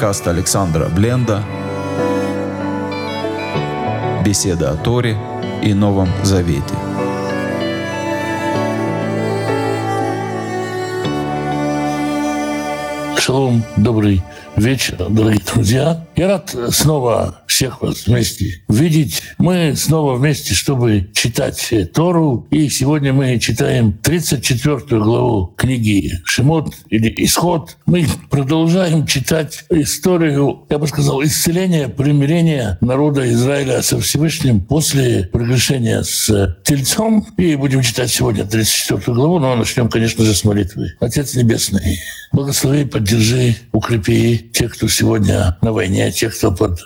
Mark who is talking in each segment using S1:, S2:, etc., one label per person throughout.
S1: Подкаст Александра Бленда. Беседа о Торе и Новом Завете.
S2: Шалом, добрый вечер, дорогие друзья. Я рад снова всех вас вместе видеть. Мы снова вместе, чтобы читать Тору. И сегодня мы читаем 34 главу книги Шимот или Исход. Мы продолжаем читать историю, я бы сказал, исцеления, примирения народа Израиля со Всевышним после прегрешения с Тельцом. И будем читать сегодня 34 главу, но начнем, конечно же, с молитвы. Отец Небесный, благослови, поддержи, укрепи тех, кто сегодня на войне, тех, кто под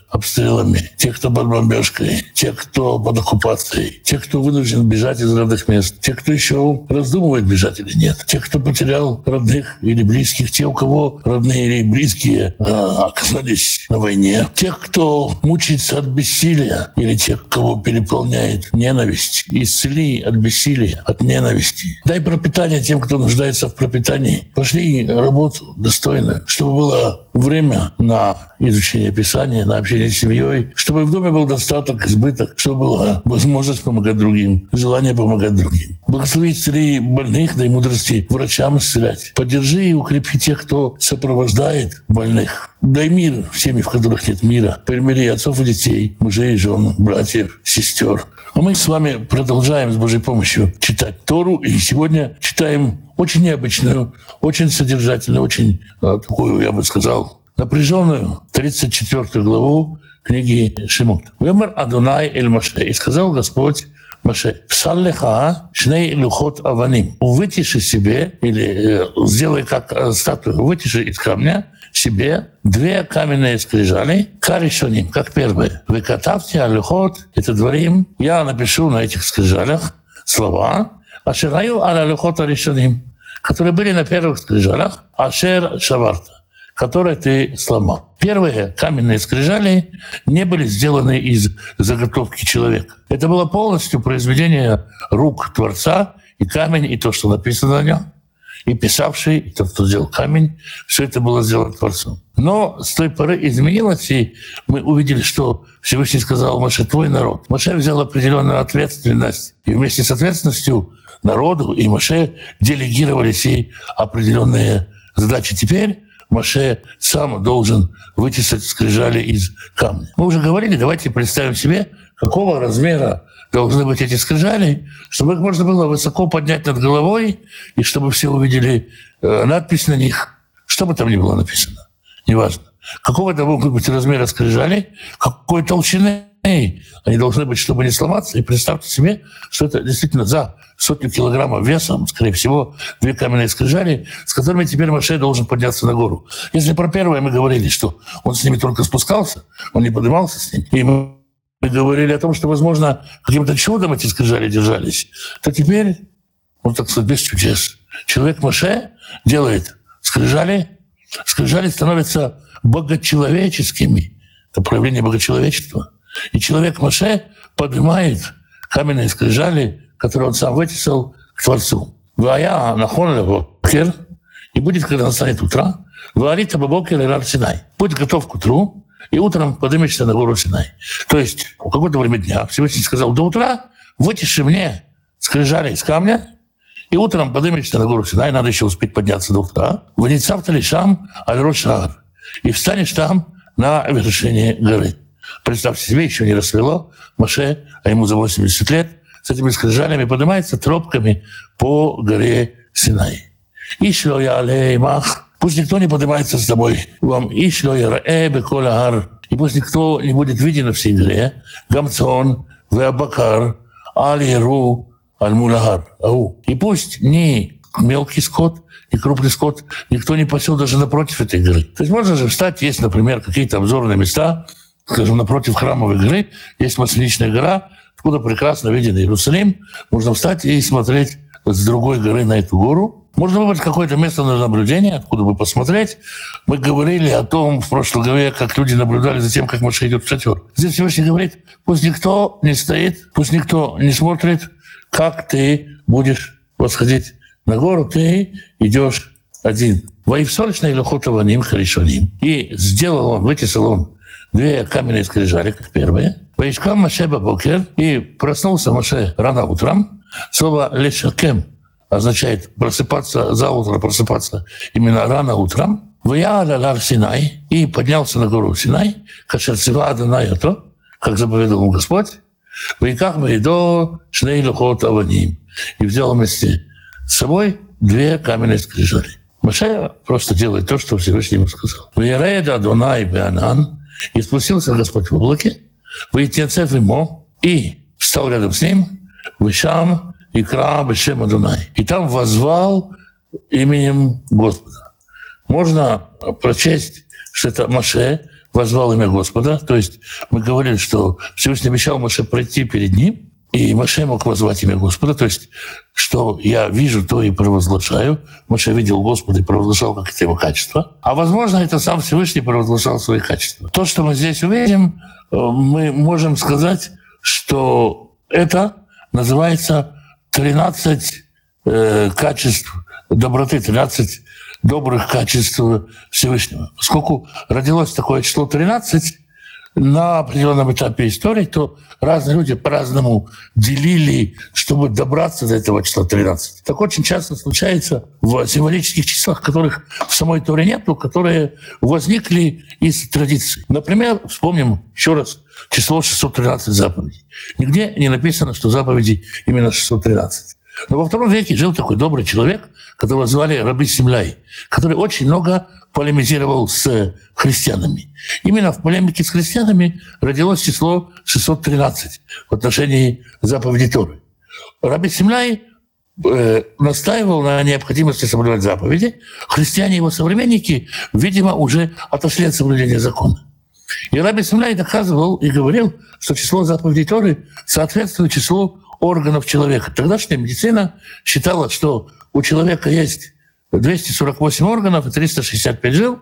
S2: обстрелами, тех, кто под бомбежкой, тех, кто под оккупацией, тех, кто вынужден бежать из родных мест, тех, кто еще раздумывает, бежать или нет, тех, кто потерял родных или близких, те, у кого родные или близкие э, оказались на войне, тех, кто мучается от бессилия, или тех, кого переполняет ненависть. Исцели от бессилия, от ненависти. Дай пропитание тем, кто нуждается в пропитании. Пошли работу достойную, чтобы было время на изучение Писания, на общение с семьей, чтобы в доме был достаток, избыток, чтобы была возможность помогать другим, желание помогать другим. Благослови исцели больных, дай мудрости врачам исцелять. Поддержи и укрепи тех, кто сопровождает больных. Дай мир в семьи, в которых нет мира. Примири отцов и детей, мужей и жен, братьев, сестер. А мы с вами продолжаем с Божьей помощью читать Тору. И сегодня читаем очень необычную, очень содержательную, очень а, такую, я бы сказал, напряженную 34 главу книги Шимот. «Вемер Адунай эль Маше» и сказал Господь Маше, «Псаллеха шней лухот аваним». Вытиши себе, или э, сделай как э, статую, вытиши из камня себе две каменные скрижали, каришоним, как первые. Вы катавте алюхот, это дворим. Я напишу на этих скрижалях слова, ашераю аля люхот решоним, которые были на первых скрижалях, ашер шаварта которые ты сломал. Первые каменные скрижали не были сделаны из заготовки человека. Это было полностью произведение рук Творца, и камень, и то, что написано на нем, и писавший, и тот, кто сделал камень, все это было сделано Творцом. Но с той поры изменилось, и мы увидели, что Всевышний сказал Маше, твой народ. Маше взял определенную ответственность, и вместе с ответственностью народу и Маше делегировались ей определенные задачи. Теперь Маше сам должен вытесать скрижали из камня. Мы уже говорили, давайте представим себе, какого размера должны быть эти скрижали, чтобы их можно было высоко поднять над головой, и чтобы все увидели э, надпись на них, что бы там ни было написано, неважно. Какого это могут быть размера скрижали, какой толщины они должны быть, чтобы не сломаться. И представьте себе, что это действительно за сотню килограммов весом, скорее всего, две каменные скрижали, с которыми теперь Маше должен подняться на гору. Если про первое мы говорили, что он с ними только спускался, он не поднимался с ними, и мы говорили о том, что, возможно, каким-то чудом эти скрижали держались, то теперь, вот так сказать, без чудес, человек Маше делает скрижали, скрижали становятся богочеловеческими. Это проявление богочеловечества – и человек Маше поднимает каменные скрижали, которые он сам вытесал к Творцу. Вая нахон его и будет, когда настанет утро, говорит об Бокер и Рар Синай. Будь готов к утру, и утром поднимешься на гору Синай. То есть у какое-то время дня Всевышний сказал, до утра вытиши мне скрижали из камня, и утром поднимешься на гору Синай, надо еще успеть подняться до утра. Ваницав Талишам Аль-Рошар. И встанешь там на вершине горы. Представьте себе, еще не рассвело, Маше, а ему за 80 лет, с этими скрижалями поднимается тропками по горе Синай. Ишло я алеймах, пусть никто не поднимается с тобой. Вам ишло я раэ бекола и пусть никто не будет виден на всей. Гамцон, Веабакар, Аль-Яру, Аль-Мулахар. Ау. И пусть ни мелкий скот, ни крупный скот, никто не пасет даже напротив этой горы. То есть можно же встать, есть, например, какие-то обзорные места, скажем, напротив храмовой горы есть Масличная гора, откуда прекрасно виден Иерусалим. Можно встать и смотреть с другой горы на эту гору. Можно выбрать какое-то место на наблюдение, откуда бы посмотреть. Мы говорили о том в прошлой главе, как люди наблюдали за тем, как Маша идет в шатер. Здесь Всевышний говорит, пусть никто не стоит, пусть никто не смотрит, как ты будешь восходить на гору, ты идешь один. Воевсорочный Лехотованим Харишоним. И сделал он, вытесал он две каменные скрижали, как первые. Поискал Маше Бабокер, и проснулся Маше рано утром. Слово «лешакем» означает просыпаться за утро, просыпаться именно рано утром. Ваяля лар Синай, и поднялся на гору Синай, кашерцева Адонай то, как заповедал ему Господь, Вайках Майдо Шней Лухот Аваним. И взял вместе с собой две каменные скрижали. Маше просто делает то, что Всевышний ему сказал. Ваяреда Адонай Беанан, и спустился Господь в облаке, Ваитецев ему, и встал рядом с ним, Вышам и Кра Бешем Адонай. И там возвал именем Господа. Можно прочесть, что это Маше возвал имя Господа. То есть мы говорили, что Всевышний обещал Маше пройти перед ним, и Маше мог возвать имя Господа. То есть, что я вижу, то и провозглашаю. Маше видел Господа и провозглашал как это его качество. А возможно, это сам Всевышний провозглашал свои качества. То, что мы здесь увидим, э, мы можем сказать, что это называется 13 э, качеств доброты, 13 добрых качеств Всевышнего. Поскольку родилось такое число 13, на определенном этапе истории, то разные люди по-разному делили, чтобы добраться до этого числа 13. Так очень часто случается в символических числах, которых в самой Торе нет, но которые возникли из традиций. Например, вспомним еще раз число 613 заповедей. Нигде не написано, что заповеди именно 613. Но во втором веке жил такой добрый человек, которого звали Раби Симляй, который очень много полемизировал с христианами. Именно в полемике с христианами родилось число 613 в отношении заповеди Торы. Раби Симляй э, настаивал на необходимости соблюдать заповеди. Христиане его современники, видимо, уже отошли от соблюдения закона. И Раби Симляй доказывал и говорил, что число заповедей Торы соответствует числу органов человека. Тогдашняя медицина считала, что у человека есть 248 органов и 365 жил,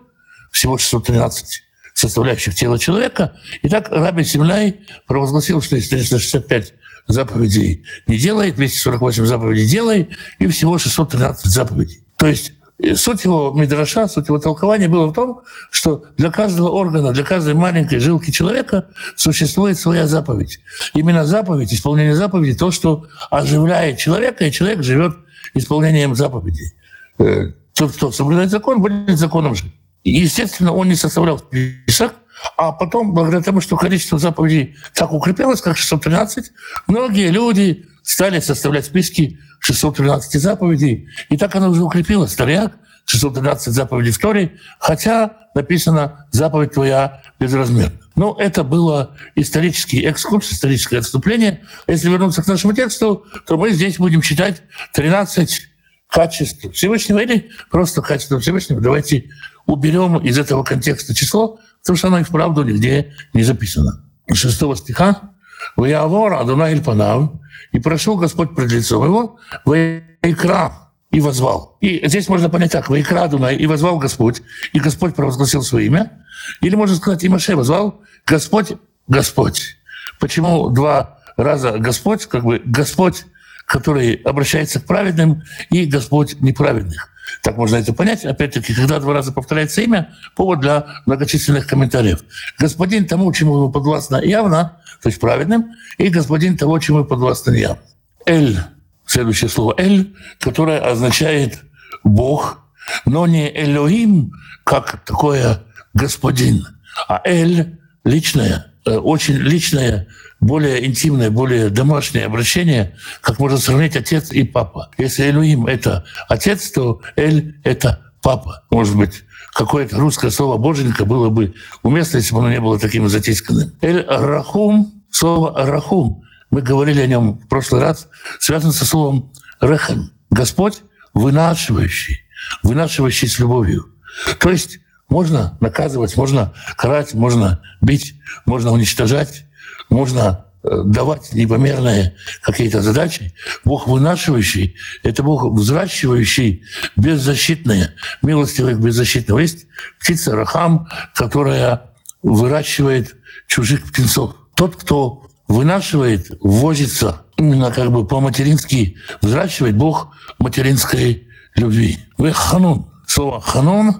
S2: всего 613 составляющих тела человека. И так Раби Семляй провозгласил, что есть 365 заповедей не делай, 248 заповедей делай, и всего 613 заповедей. То есть суть его мидраша, суть его толкования было в том, что для каждого органа, для каждой маленькой жилки человека существует своя заповедь. Именно заповедь, исполнение заповеди, то, что оживляет человека, и человек живет исполнением заповедей. Э, тот, кто соблюдает закон, будет законом жить. естественно, он не составлял список, а потом, благодаря тому, что количество заповедей так укрепилось, как 613, многие люди стали составлять списки 613 заповедей, и так оно уже укрепилось. Старяк, 613 заповедей Торе, хотя написано «заповедь твоя безразмерна». Но это было исторический экскурс, историческое отступление. Если вернуться к нашему тексту, то мы здесь будем читать 13 качеств Всевышнего или просто качество Всевышнего. Давайте уберем из этого контекста число, потому что оно и вправду нигде не записано. Шестого стиха «Ваявор Адонай Панав» и прошел Господь пред лицом его, «Ваикра» и возвал. И здесь можно понять так, «Ваикра Адонай» и возвал Господь, и Господь провозгласил свое имя. Или можно сказать, и Маше возвал «Господь, Господь». Почему два раза Господь, как бы Господь который обращается к праведным, и Господь неправедных. Так можно это понять. Опять-таки, когда два раза повторяется имя, повод для многочисленных комментариев. Господин тому, чему ему подвластно явно, то есть праведным, и господин того, чему ему подвластно явно. Эль, следующее слово Эль, которое означает Бог, но не Элоим, как такое господин, а Эль личное, э, очень личное более интимное, более домашнее обращение, как можно сравнить отец и папа. Если Элюим — это отец, то Эль — это папа. Может быть, какое-то русское слово «боженька» было бы уместно, если бы оно не было таким затисканным. Эль-Рахум, слово «Рахум», мы говорили о нем в прошлый раз, связано со словом «Рехем». Господь вынашивающий, вынашивающий с любовью. То есть можно наказывать, можно карать, можно бить, можно уничтожать, можно э, давать непомерные какие-то задачи. Бог вынашивающий — это Бог взращивающий беззащитные, милостивых беззащитного. Есть птица Рахам, которая выращивает чужих птенцов. Тот, кто вынашивает, возится, именно как бы по-матерински взращивает Бог материнской любви. Вы ханун, слово «ханон» э,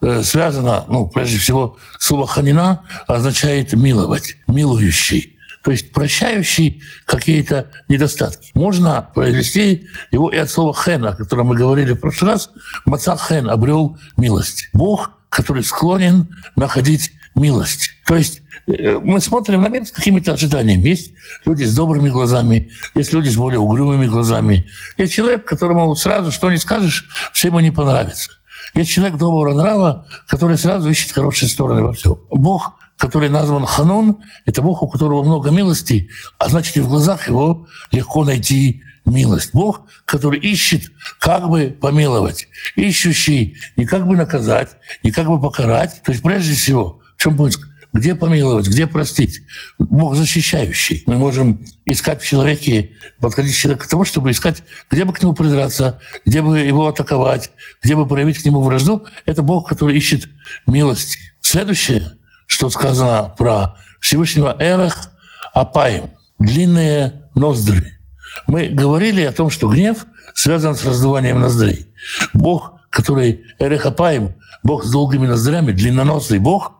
S2: связано, ну, прежде всего, слово «ханина» означает «миловать», «милующий» то есть прощающий какие-то недостатки. Можно произвести его и от слова «хен», о котором мы говорили в прошлый раз. Маца хен обрел милость. Бог, который склонен находить милость. То есть э, мы смотрим на мир с какими-то ожиданиями. Есть люди с добрыми глазами, есть люди с более угрюмыми глазами. Есть человек, которому сразу что не скажешь, все ему не понравится. Есть человек доброго нрава, который сразу ищет хорошие стороны во всем. Бог который назван Ханон, это Бог, у которого много милости, а значит и в глазах его легко найти милость. Бог, который ищет, как бы помиловать, ищущий не как бы наказать, не как бы покарать. То есть прежде всего, в чем поиск? Где помиловать, где простить? Бог защищающий. Мы можем искать в человеке, подходить к человеку к тому, чтобы искать, где бы к нему придраться, где бы его атаковать, где бы проявить к нему вражду. Это Бог, который ищет милости. Следующее — что сказано про Всевышнего Эрах Апаем, длинные ноздри. Мы говорили о том, что гнев связан с раздуванием ноздрей. Бог, который Эрех Апаем, Бог с долгими ноздрями, длинноносый Бог,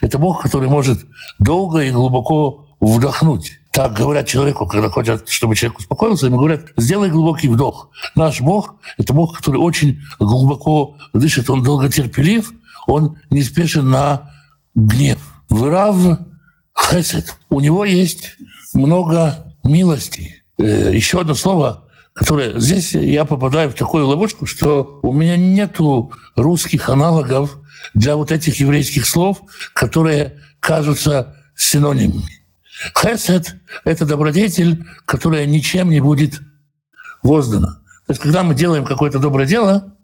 S2: это Бог, который может долго и глубоко вдохнуть. Так говорят человеку, когда хотят, чтобы человек успокоился, ему говорят, сделай глубокий вдох. Наш Бог — это Бог, который очень глубоко дышит, он долготерпелив, он не спешен на гнев. Вырав хесед. У него есть много милости. Э, еще одно слово, которое... Здесь я попадаю в такую ловушку, что у меня нету русских аналогов для вот этих еврейских слов, которые кажутся синонимами. Хесед — это добродетель, которая ничем не будет воздана. То есть, когда мы делаем какое-то доброе дело,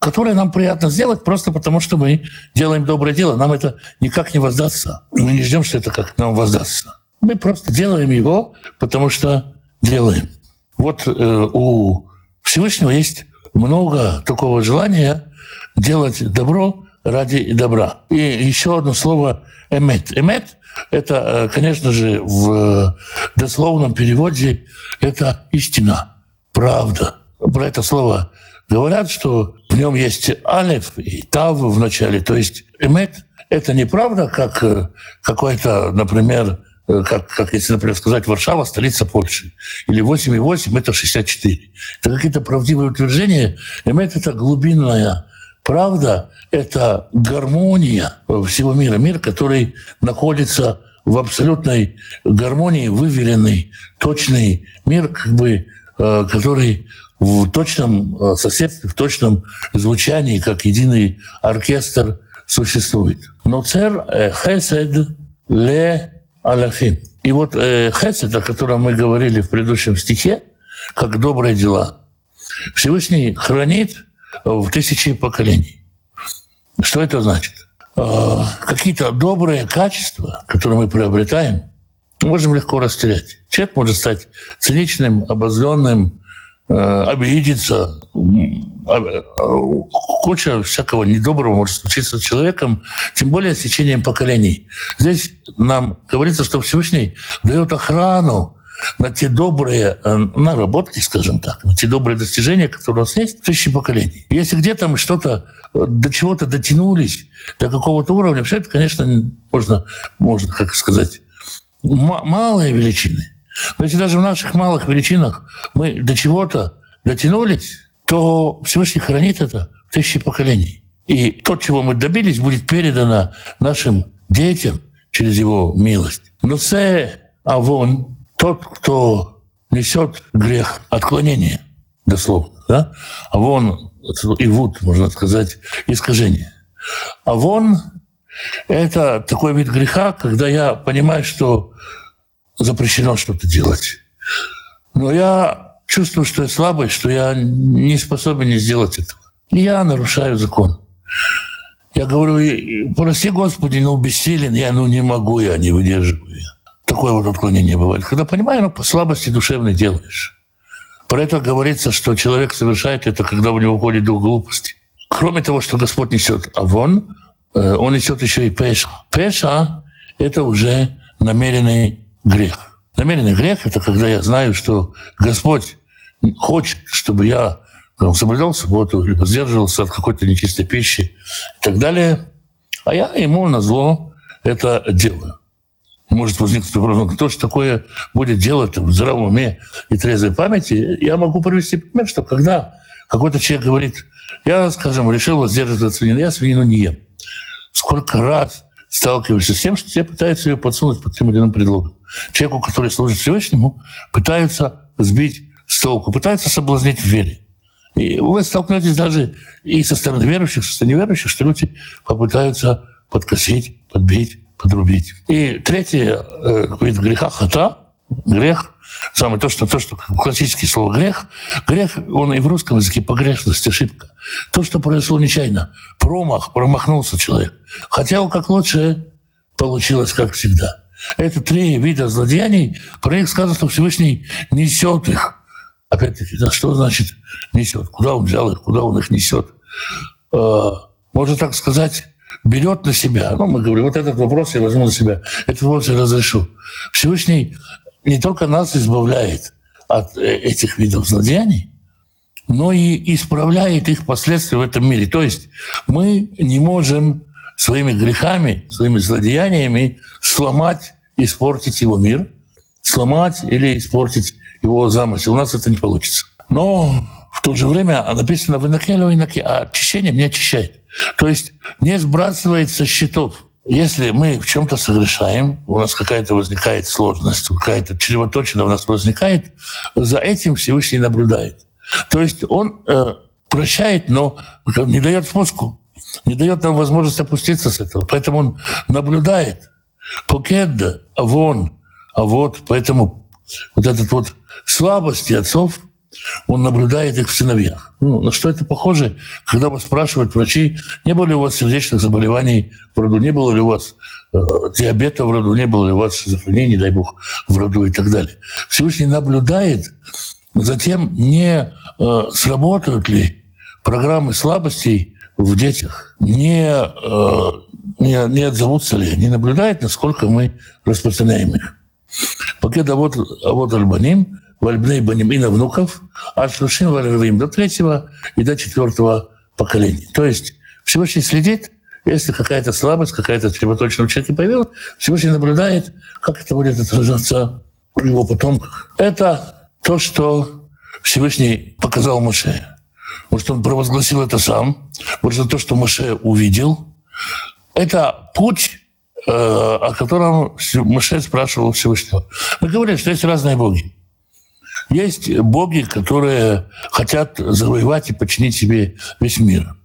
S2: которое нам приятно сделать просто потому, что мы делаем доброе дело. Нам это никак не воздастся. Мы не ждем, что это как нам воздастся. Мы просто делаем его, потому что делаем. Вот э, у Всевышнего есть много такого желания делать добро ради добра. И еще одно слово «эмет». «Эмет» — это, э, конечно же, в дословном переводе это истина, правда. Про это слово говорят, что в нем есть алиф и тав в начале. То есть эмет — это неправда, как э, какой-то, например, э, как, как если, например, сказать, Варшава — столица Польши. Или 8,8 — это 64. Это какие-то правдивые утверждения. Эмет — это глубинная правда, это гармония всего мира. Мир, который находится в абсолютной гармонии, выверенный, точный мир, как бы, э, который в точном э, соседстве, в точном звучании, как единый оркестр существует. Но цер э, хесед ле аляфим. И вот хесед, о котором мы говорили в предыдущем стихе, как добрые дела, Всевышний хранит в тысячи поколений. Что это значит? Какие-то добрые качества, которые мы приобретаем, можем легко растерять. Человек может стать циничным, обозленным, Э, обидеться, а, куча всякого недоброго может случиться с человеком, тем более с течением поколений. Здесь нам говорится, что Всевышний дает охрану на те добрые э, наработки, скажем так, на те добрые достижения, которые у нас есть в тысячи поколений. Если где-то мы что-то э, до чего-то дотянулись, до какого-то уровня, все это, конечно, можно, можно как сказать, малые величины – но если даже в наших малых величинах мы до чего-то дотянулись, то Всевышний хранит это в тысячи поколений. И то, чего мы добились, будет передано нашим детям через его милость. Но це авон, тот, кто несет грех отклонения, дословно, да? Авон, и вот, можно сказать, искажение. Авон – это такой вид греха, когда я понимаю, что запрещено что-то делать. Но я чувствую, что я слабый, что я не способен не сделать этого. И я нарушаю закон. Я говорю, прости, Господи, ну, бессилен, я ну не могу, я не выдерживаю. Такое вот отклонение бывает. Когда понимаю, ну, по слабости душевной делаешь. Про это говорится, что человек совершает это, когда у него уходит дух глупости. Кроме того, что Господь несет авон, э, он несет еще и пеша. Пеша – это уже намеренный грех. Намеренный грех — это когда я знаю, что Господь хочет, чтобы я он соблюдал субботу, либо сдерживался от какой-то нечистой пищи и так далее. А я ему на зло это делаю. Может возникнуть вопрос, ну, кто же такое будет делать в здравом уме и трезвой памяти? Я могу привести пример, что когда какой-то человек говорит, я, скажем, решил воздерживаться от свинины, я свинину не ем. Сколько раз сталкиваешься с тем, что тебе пытаются ее подсунуть под тем или иным предлогом. Человеку, который служит Всевышнему, пытаются сбить с толку, пытаются соблазнить в вере. И вы столкнетесь даже и со стороны верующих, со стороны неверующих, что люди попытаются подкосить, подбить, подрубить. И третье э, вид греха – хата, грех, самое то, что, то, что классическое слово грех, грех, он и в русском языке погрешность, ошибка. То, что произошло нечаянно, промах, промахнулся человек. Хотел как лучше, получилось как всегда. Это три вида злодеяний. Про них сказано, что Всевышний несет их. Опять-таки, да, что значит несет? Куда он взял их, куда он их несет? Э, можно так сказать, берет на себя. Ну, мы говорим, вот этот вопрос я возьму на себя, этот вопрос я разрешу. Всевышний не только нас избавляет от э, этих видов злодеяний, но и исправляет их последствия в этом мире. То есть мы не можем своими грехами, своими злодеяниями сломать, испортить его мир, сломать или испортить его замысел. У нас это не получится. Но в то же время написано в Инакелю Инаке, а очищение не очищает. То есть не сбрасывает со счетов. Если мы в чем-то согрешаем, у нас какая-то возникает сложность, какая-то чревоточина у нас возникает, за этим Всевышний наблюдает. То есть он э, прощает, но не дает спуску, не дает нам возможность опуститься с этого. Поэтому он наблюдает. Покедда, а вон, а вот, поэтому вот этот вот слабости отцов, он наблюдает их в сыновьях. Ну, на что это похоже, когда вас спрашивают врачи, не было ли у вас сердечных заболеваний в роду, не было ли у вас э, диабета в роду, не было ли у вас шизофрении, не дай бог, в роду и так далее. Всевышний наблюдает Затем, не э, сработают ли программы слабостей в детях, не, э, не, не отзовутся ли, не наблюдает, насколько мы распространяем их. Пока да вот, а вот Альбаним, Вальбней Баним и на внуков, от Шлушин Вальвим до третьего и до четвертого поколения. То есть Всевышний следит, если какая-то слабость, какая-то чревоточина у человека появилась, Всевышний наблюдает, как это будет отражаться в его потомках. Это то, что Всевышний показал Моше. Может, он провозгласил это сам. Может, то, что Моше увидел. Это путь, э, о котором Моше спрашивал Всевышнего. Мы говорим, что есть разные боги. Есть боги, которые хотят завоевать и подчинить себе весь мир.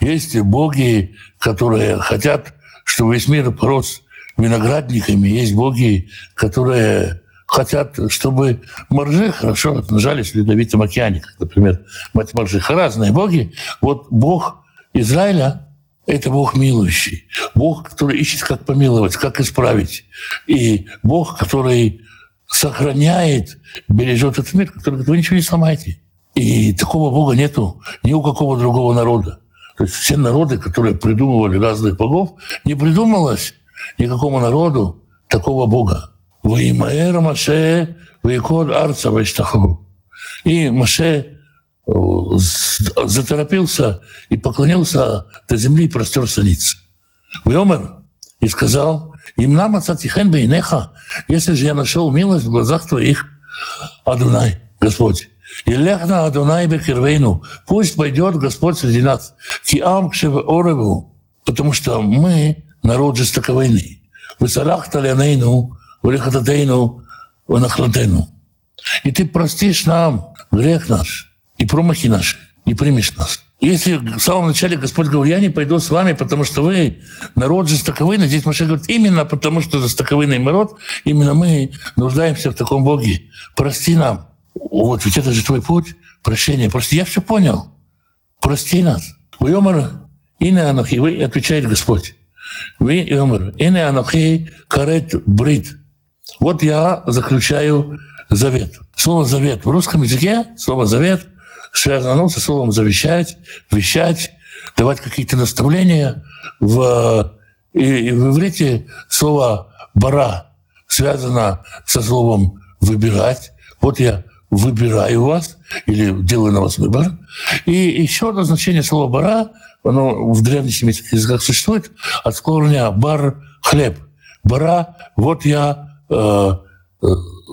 S2: Есть боги, которые хотят, чтобы весь мир порос виноградниками. Есть боги, которые хотят, чтобы моржи хорошо отмножались в Ледовитом океане, как, например, мать моржиха. Разные боги. Вот Бог Израиля – это Бог милующий. Бог, который ищет, как помиловать, как исправить. И Бог, который сохраняет, бережет этот мир, который говорит, вы ничего не сломаете. И такого Бога нету ни у какого другого народа. То есть все народы, которые придумывали разных богов, не придумалось никакому народу такого Бога. «Ваимаэр Маше ваикод арца вайштаху». И Маше э, заторопился и поклонился до земли и простерся ниц. Вьомер и сказал, им нам ацатихен бейнеха, если же я нашел милость в глазах твоих, Адунай, Господь. И лехна Адунай бекервейну, пусть пойдет Господь среди нас, киам кшев ореву, потому что мы народ жестоковойный. Высалахта ленейну, Улихататейну, Ванахлатейну. И ты простишь нам грех наш и промахи наши, и примешь нас. Если в самом начале Господь говорил, я не пойду с вами, потому что вы народ жестоковыйный, здесь Маша говорит, именно потому что жестоковыйный народ, именно мы нуждаемся в таком Боге. Прости нам. Вот, ведь это же твой путь, прощение. Прости, я все понял. Прости нас. Уйомар, ине анахи, вы, отвечает Господь. Вы, Йомар, ине анахи карет брит. Вот я заключаю завет. Слово «завет» в русском языке, слово «завет» связано со словом «завещать», «вещать», давать какие-то наставления. В, и, и в иврите слово «бара» связано со словом «выбирать». Вот я выбираю вас или делаю на вас выбор. И еще одно значение слова «бара», оно в древнесемитских языках существует, от корня «бар» – хлеб. «Бара» – вот я э, э,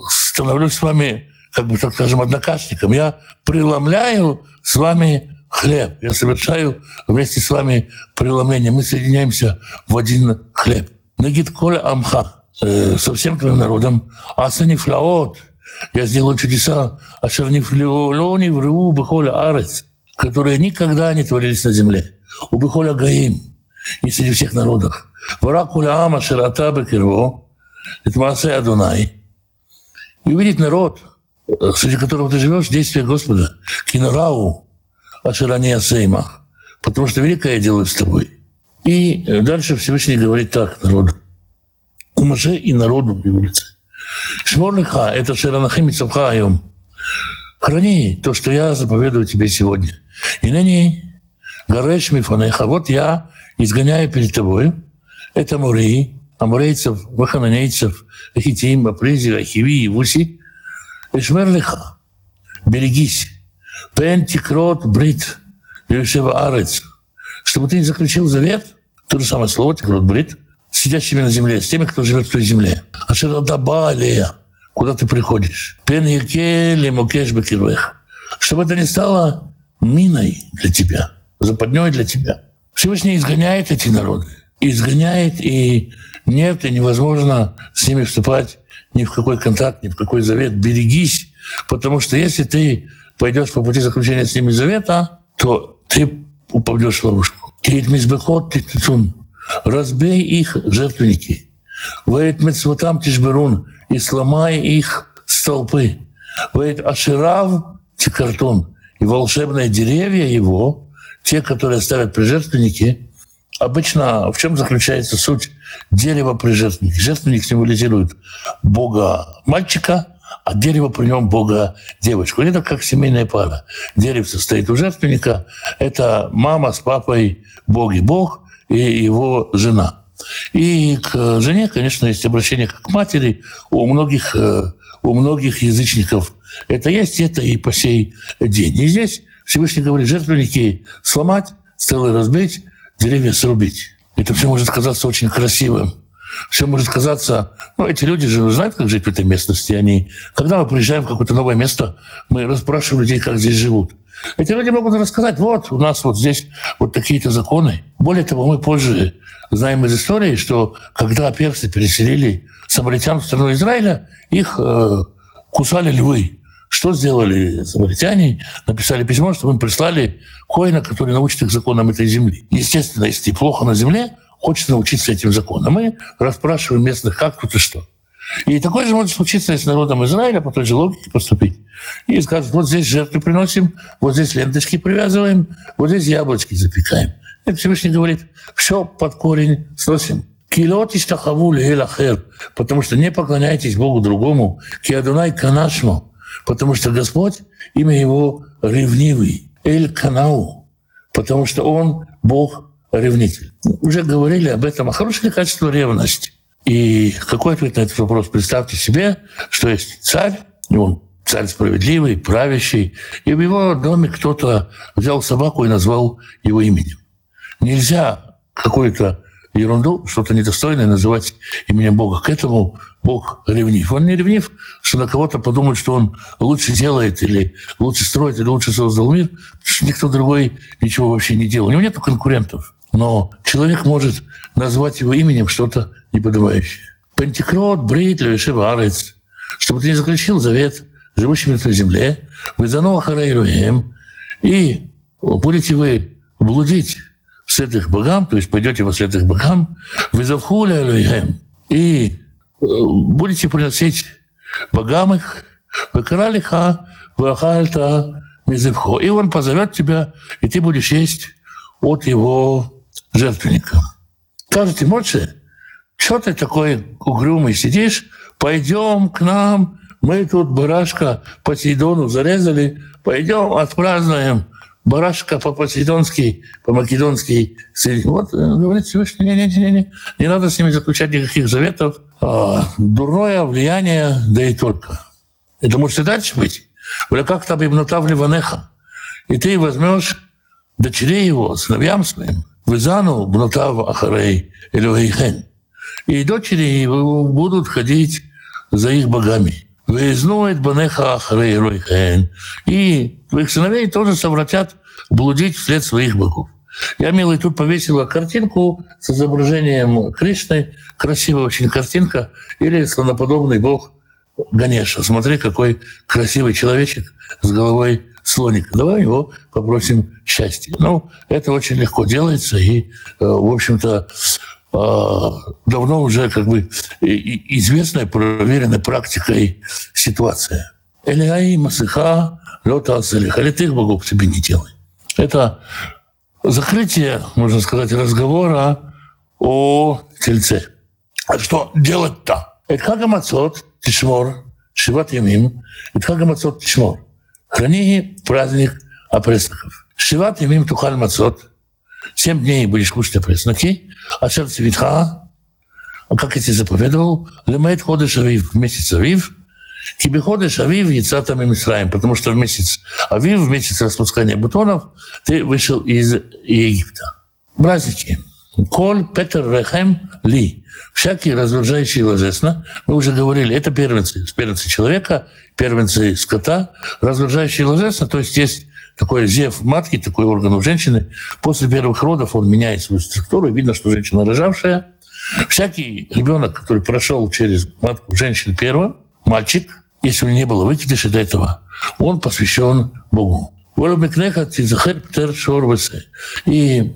S2: становлюсь с вами, как бы так скажем, однокашником. Я преломляю с вами хлеб. Я совершаю вместе с вами преломление. Мы соединяемся в один хлеб. Нагид коля амха э, со всем твоим народом. Асанифлаот. Я сделаю чудеса. Ашернифлеолони в реву бихоля арец, которые никогда не творились на земле. У бихоля гаим. Не среди всех народов. Вара коля ама ширата бекирво. Это Маасе Адунай. И увидеть народ, среди которого ты живешь, действие Господа. Кинорау Аширания Сейма. Потому что великое делает с тобой. И дальше Всевышний говорит так народу. У и народу говорится. Шморлиха – это Ширанахим и Цавхаем. Храни то, что я заповедую тебе сегодня. И ныне Гареш Мифанеха. Вот я изгоняю перед тобой. Это Мурии, амурейцев, вахананейцев, ахитим, апризи, ахиви, вуси. Ишмерлиха. Берегись Пен тикрот брит, Юшева Арец, чтобы ты не заключил завет, то же самое слово, тикрот брит, сидящими на земле, с теми, кто живет в той земле. А что Ашер куда ты приходишь. Пен Якели Мукеш Бекирвех. Чтобы это не стало миной для тебя, западней для тебя. Всевышний изгоняет эти народы. Изгоняет, и нет, и невозможно с ними вступать ни в какой контакт, ни в какой завет. Берегись, потому что если ты пойдешь по пути заключения с ними завета, то ты упадешь в ловушку. Кейт мизбехот титцун. Разбей их жертвенники. Вейт мецватам тишберун. И сломай их столпы. Вейт аширав тикартун. И волшебные деревья его, те, которые ставят при жертвеннике, обычно в чем заключается суть дерева при жертвеннике? Жертвенник символизирует Бога мальчика, а дерево при нем Бога девочку. Это как семейная пара. Деревце стоит у жертвенника. Это мама с папой Боги, Бог и его жена. И к жене, конечно, есть обращение как к матери у многих, э, у многих язычников. Это есть, это и по сей день. И здесь Всевышний говорит, жертвенники сломать, целый разбить, деревья срубить. Это все может казаться очень красивым все может казаться... Ну, эти люди же знают, как жить в этой местности. Они, когда мы приезжаем в какое-то новое место, мы расспрашиваем людей, как здесь живут. Эти люди могут рассказать, вот, у нас вот здесь вот такие-то законы. Более того, мы позже знаем из истории, что когда персы переселили самаритян в страну Израиля, их э, кусали львы. Что сделали самаритяне? Написали письмо, чтобы им прислали коина, который научит их законам этой земли. Естественно, если плохо на земле, хочет научиться этим законам. Мы расспрашиваем местных, как тут и что. И такое же может случиться и с народом Израиля по той же логике поступить. И скажут, вот здесь жертвы приносим, вот здесь ленточки привязываем, вот здесь яблочки запекаем. И Всевышний говорит, все под корень сносим. Килот истахаву ахер, потому что не поклоняйтесь Богу другому, киадунай канашмо, потому что Господь, имя его ревнивый, эль канау, потому что он Бог ревнитель. Уже говорили об этом, а хорошее качество ревность. И какой ответ на этот вопрос? Представьте себе, что есть царь, он царь справедливый, правящий, и в его доме кто-то взял собаку и назвал его именем. Нельзя какую-то ерунду, что-то недостойное называть именем Бога. К этому Бог ревнив. Он не ревнив, что на кого-то подумают, что он лучше делает, или лучше строит, или лучше создал мир, что никто другой ничего вообще не делал. У него нет конкурентов. Но человек может назвать его именем что-то неподобающее. Пентикрот, Брит, Левишева, Арец, чтобы ты не заключил завет живущим на земле, вы заново Харайруем, и будете вы блудить с этих богам, то есть пойдете во след их богам, вы завхуля и э, будете приносить богам их, вы кралиха, вы ахальта, и он позовет тебя, и ты будешь есть от его жертвенником. Скажете, Моше, что ты такой угрюмый сидишь? Пойдем к нам, мы тут барашка Посейдону зарезали, пойдем отпразднуем барашка по-посейдонски, по-македонски. Вот, э, говорит Всевышний, не-не-не, не надо с ними заключать никаких заветов. А, дурное влияние, да и только. Это может и дальше быть. Бля, как там ибнутав ливанеха. И ты возьмешь дочерей его, сыновьям своим, вызану бнутав ахарей элюхейхен. И дочери его будут ходить за их богами. Выезнует банеха ахарей элюхейхен. И твоих сыновей тоже совратят блудить вслед своих богов. Я, милый, тут повесила картинку с изображением Кришны. Красивая очень картинка. Или слоноподобный бог Ганеша. Смотри, какой красивый человечек с головой слоника. Давай его попросим счастья. Ну, это очень легко делается. И, в общем-то, давно уже как бы известная, проверенная практикой ситуация. Элиаи Масыха Лёта Ацелих. А литых богов себе не делай. Это закрытие, можно сказать, разговора о тельце. А что делать-то? Это как Тишмор, Шиват Ямим, это как Тишмор. Храни праздник опресноков. Шиват Ямим Тухаль Мацот. Семь дней будешь кушать опресноки. А сердце Витха, а как я тебе заповедовал, лемает ходыш Авив, месяц Авив, Кибиходыш Авив Яцатам и Мисраем, потому что в месяц Авив, в месяц распускания бутонов, ты вышел из Египта. Праздники. Коль Петр Рехем Ли. Всякие разоружающие ложесно. Мы уже говорили, это первенцы. Первенцы человека, первенцы скота. Разоружающие ложесно, то есть есть такой зев матки, такой орган у женщины. После первых родов он меняет свою структуру, и видно, что женщина рожавшая. Всякий ребенок, который прошел через матку женщины первого, мальчик, если у него не было выкидыша до этого, он посвящен Богу. И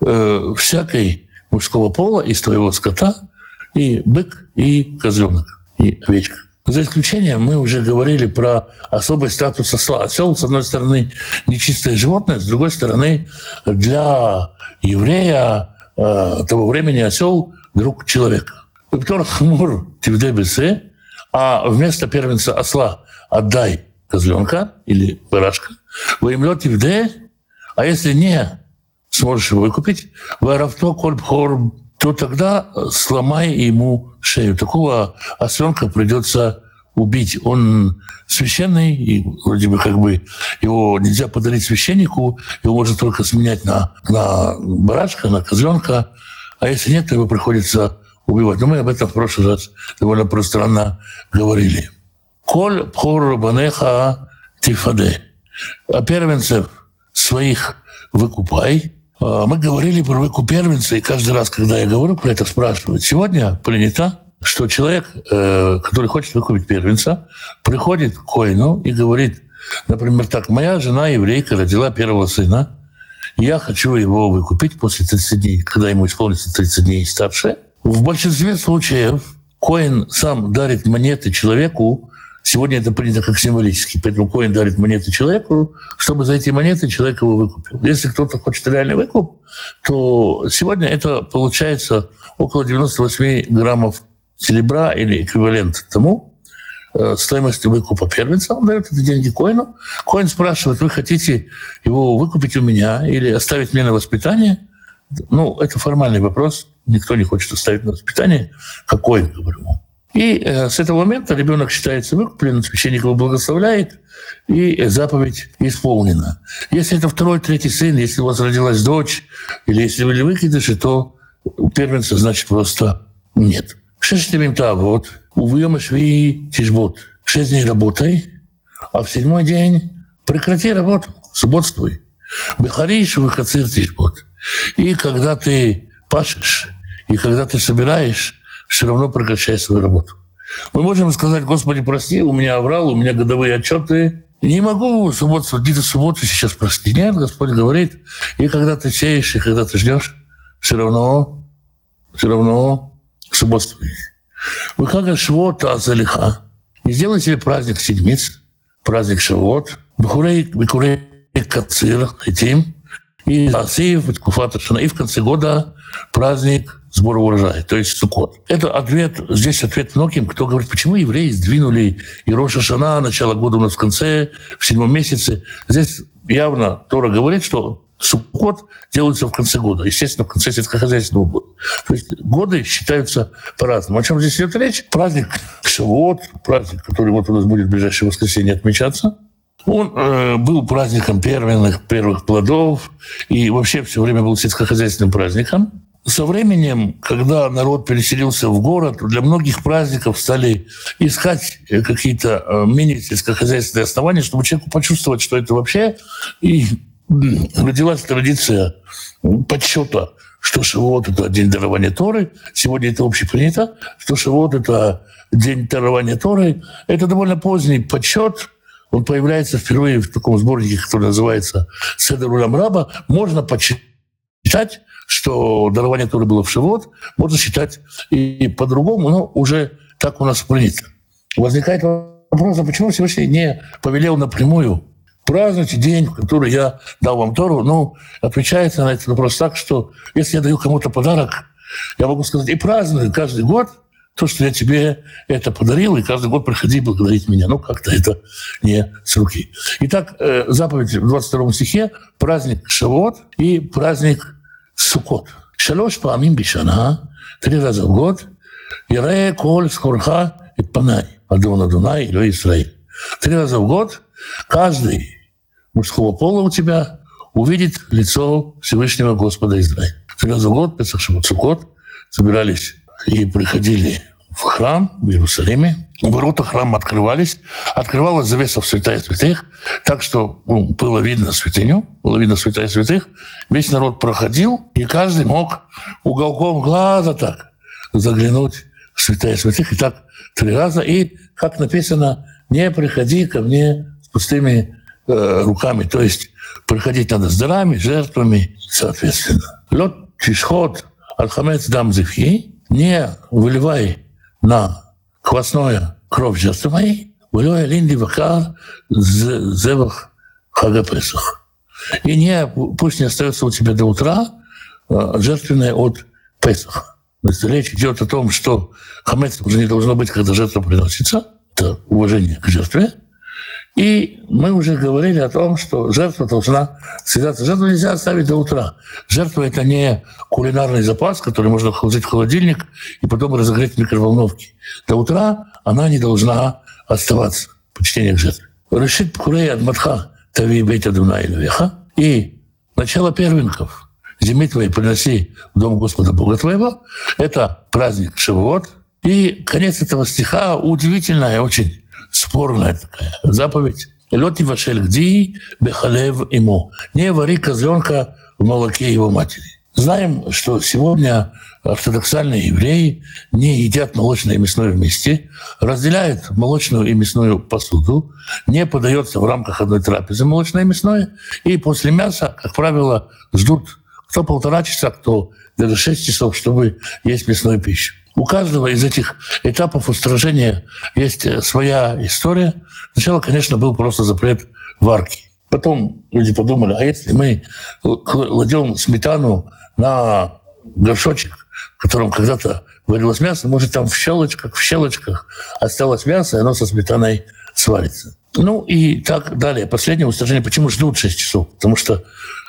S2: э, всякой мужского пола из твоего скота и бык, и козленок, и овечка. За исключением мы уже говорили про особый статус осла. Осел, с одной стороны, нечистое животное, с другой стороны, для еврея э, того времени осел друг человека. Виктор Хмур Тивдебесе, а вместо первенца осла отдай козленка или барашка, им Тивде, а если не сможешь его выкупить, Варавто Кольбхор, то тогда сломай ему шею. Такого осленка придется убить. Он священный, и вроде бы как бы его нельзя подарить священнику, его можно только сменять на, на барашка, на козленка, а если нет, то его приходится убивать. Но мы об этом в прошлый раз довольно пространно говорили. Коль пхор банеха тифаде. А первенцев своих выкупай, мы говорили про выкуп первенца, и каждый раз, когда я говорю про это, спрашивают. Сегодня принято, что человек, э, который хочет выкупить первенца, приходит к коину и говорит, например, так, моя жена еврейка родила первого сына, я хочу его выкупить после 30 дней, когда ему исполнится 30 дней и старше. В большинстве случаев Коин сам дарит монеты человеку, Сегодня это принято как символически, поэтому коин дарит монеты человеку, чтобы за эти монеты человек его выкупил. Если кто-то хочет реальный выкуп, то сегодня это получается около 98 граммов серебра или эквивалент тому, э, стоимости выкупа первенца, он дает эти деньги коину. Коин спрашивает, вы хотите его выкупить у меня или оставить мне на воспитание? Ну, это формальный вопрос. Никто не хочет оставить на воспитание. Какой, говорю. И э, с этого момента ребенок считается выкупленным, священник его благословляет, и заповедь исполнена. Если это второй, третий сын, если у вас родилась дочь, или если вы выкидыши, то первенца, значит, просто нет. Шесть минта вот, увъема шви тишбот. Шесть дней работай, а в седьмой день прекрати работу, субботствуй. Бехариш выхацир тишбот. И когда ты пашешь, и когда ты собираешь, все равно прекращай свою работу. Мы можем сказать, Господи, прости, у меня оврал, у меня годовые отчеты. Не могу субботу, где-то субботу сейчас прости. Нет, Господь говорит, и когда ты сеешь, и когда ты ждешь, все равно, все равно субботствуй. Вы как швот азалиха. И сделай себе праздник седмиц, праздник шавот, бахурей, бахурей кацир, этим, и Асиев, и в конце года праздник сбора урожая, то есть Суккот. Это ответ, здесь ответ многим, кто говорит, почему евреи сдвинули и Роша Шана, начало года у нас в конце, в седьмом месяце. Здесь явно Тора говорит, что Суккот делается в конце года, естественно, в конце сельскохозяйственного года. То есть годы считаются по-разному. О чем здесь идет речь? Праздник Шавуот, праздник, который вот у нас будет в ближайшее воскресенье отмечаться, он э, был праздником первых, первых плодов и вообще все время был сельскохозяйственным праздником. Со временем, когда народ переселился в город, для многих праздников стали искать какие-то э, менее сельскохозяйственные основания, чтобы человеку почувствовать, что это вообще. И родилась традиция подсчета, что Шивот – это день дарования Торы. Сегодня это общепринято, что Шивот – это день дарования Торы. Это довольно поздний подсчет, он появляется впервые в таком сборнике, который называется «Седер Раба». Можно почитать, что дарование Торы было в Шивот, можно считать и по-другому, но уже так у нас принято. Возникает вопрос, а почему Всевышний не повелел напрямую празднуйте день, в который я дал вам Тору? Ну, отвечается на этот вопрос так, что если я даю кому-то подарок, я могу сказать, и праздную каждый год – то, что я тебе это подарил, и каждый год приходи благодарить меня. Ну, как-то это не с руки. Итак, э, заповедь в 22 стихе – праздник Шавот и праздник Сукот. Шалош паамим бишана, три раза в год, Ирея коль скорха и панай, Адона Дунай, или Израиль. Три раза в год каждый мужского пола у тебя увидит лицо Всевышнего Господа Израиля. Три раза в год, Песах Шавот Сукот, собирались и приходили в храм в Иерусалиме. Ворота храма открывались. Открывалась завеса в святая святых, так что ну, было видно святыню, было видно святая святых. Весь народ проходил, и каждый мог уголком глаза так заглянуть в святая святых. И так три раза. И, как написано, не приходи ко мне с пустыми э, руками. То есть приходить надо с дарами, жертвами, соответственно. Лед тишхот алхамец дам зефи, не выливай на квасное кровь жертвы моей, выливай линди вакар зевах хагапесах. И не, пусть не остается у тебя до утра а, жертвенное от Песаха. То есть речь идет о том, что хамец уже не должно быть, когда жертва приносится. Это уважение к жертве. И мы уже говорили о том, что жертва должна связаться. Жертву нельзя оставить до утра. Жертва – это не кулинарный запас, который можно положить в холодильник и потом разогреть в микроволновке. До утра она не должна оставаться. Почтение к жертве. Решит Курей от Матха Тави Бейта Дуна Веха. И начало первенков зими твоей приноси в дом Господа Бога твоего. Это праздник Шивот. И конец этого стиха удивительная очень спорная такая заповедь. Лед вашель гди бехалев ему. Не вари козленка в молоке его матери. Знаем, что сегодня ортодоксальные евреи не едят молочное и мясное вместе, разделяют молочную и мясную посуду, не подается в рамках одной трапезы молочное и мясное, и после мяса, как правило, ждут кто полтора часа, кто даже шесть часов, чтобы есть мясную пищу. У каждого из этих этапов устражения есть э, своя история. Сначала, конечно, был просто запрет варки. Потом люди подумали, а если мы кладем сметану на горшочек, в котором когда-то варилось мясо, может, там в щелочках, в щелочках осталось мясо, и оно со сметаной сварится. Ну и так далее. Последнее устражение. Почему ждут 6 часов? Потому что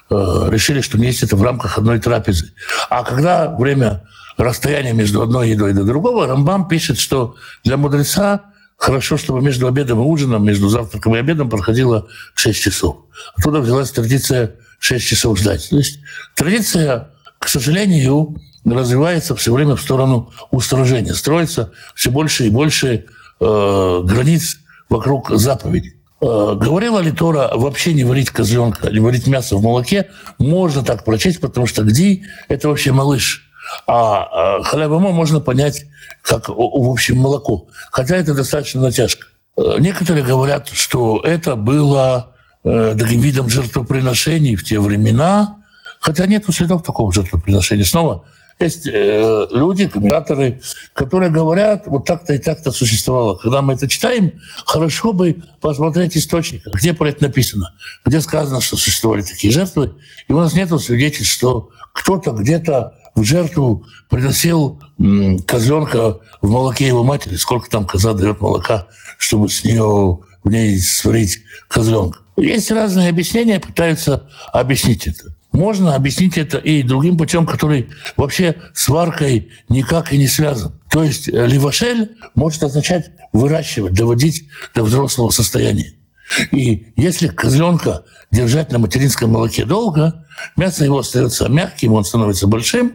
S2: э, решили, что не есть это в рамках одной трапезы. А когда время расстояние между одной едой до другого, Рамбам пишет, что для мудреца хорошо, чтобы между обедом и ужином, между завтраком и обедом проходило 6 часов. Оттуда взялась традиция 6 часов ждать. То есть традиция, к сожалению, развивается все время в сторону устражения. Строится все больше и больше э, границ вокруг заповедей. Э, говорила ли Тора вообще не варить козленка, не варить мясо в молоке? Можно так прочесть, потому что где это вообще малыш – а халябамо можно понять как, в общем, молоко. Хотя это достаточно натяжка. Э, некоторые говорят, что это было э, таким видом жертвоприношений в те времена, хотя нет следов такого жертвоприношения. Снова есть э, люди, комментаторы, которые говорят, вот так-то и так-то существовало. Когда мы это читаем, хорошо бы посмотреть источник, где про это написано, где сказано, что существовали такие жертвы. И у нас нет свидетельств, что кто-то где-то в жертву приносил козленка в молоке его матери. Сколько там коза дает молока, чтобы с нее в ней сварить козленка. Есть разные объяснения, пытаются объяснить это. можно объяснить это и другим путем, который вообще с варкой никак и не связан. То есть э, левашель может означать выращивать, доводить до взрослого состояния. И если козленка держать на материнском молоке долго, мясо его остается мягким, он становится большим,